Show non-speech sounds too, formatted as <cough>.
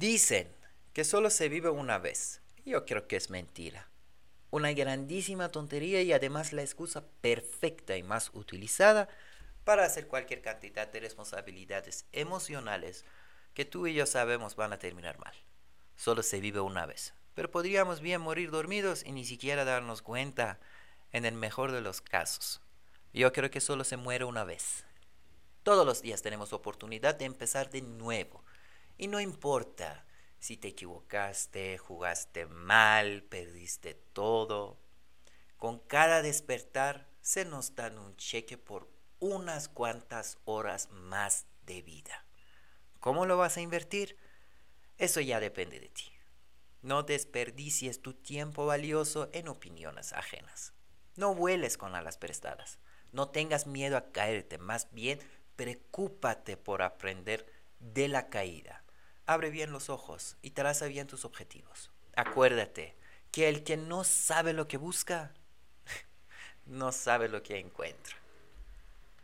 Dicen que solo se vive una vez. Yo creo que es mentira. Una grandísima tontería y además la excusa perfecta y más utilizada para hacer cualquier cantidad de responsabilidades emocionales que tú y yo sabemos van a terminar mal. Solo se vive una vez. Pero podríamos bien morir dormidos y ni siquiera darnos cuenta en el mejor de los casos. Yo creo que solo se muere una vez. Todos los días tenemos oportunidad de empezar de nuevo. Y no importa si te equivocaste, jugaste mal, perdiste todo. Con cada despertar se nos dan un cheque por unas cuantas horas más de vida. ¿Cómo lo vas a invertir? Eso ya depende de ti. No desperdicies tu tiempo valioso en opiniones ajenas. No vueles con alas prestadas. No tengas miedo a caerte, más bien preocúpate por aprender de la caída. Abre bien los ojos y traza bien tus objetivos. Acuérdate que el que no sabe lo que busca, <laughs> no sabe lo que encuentra.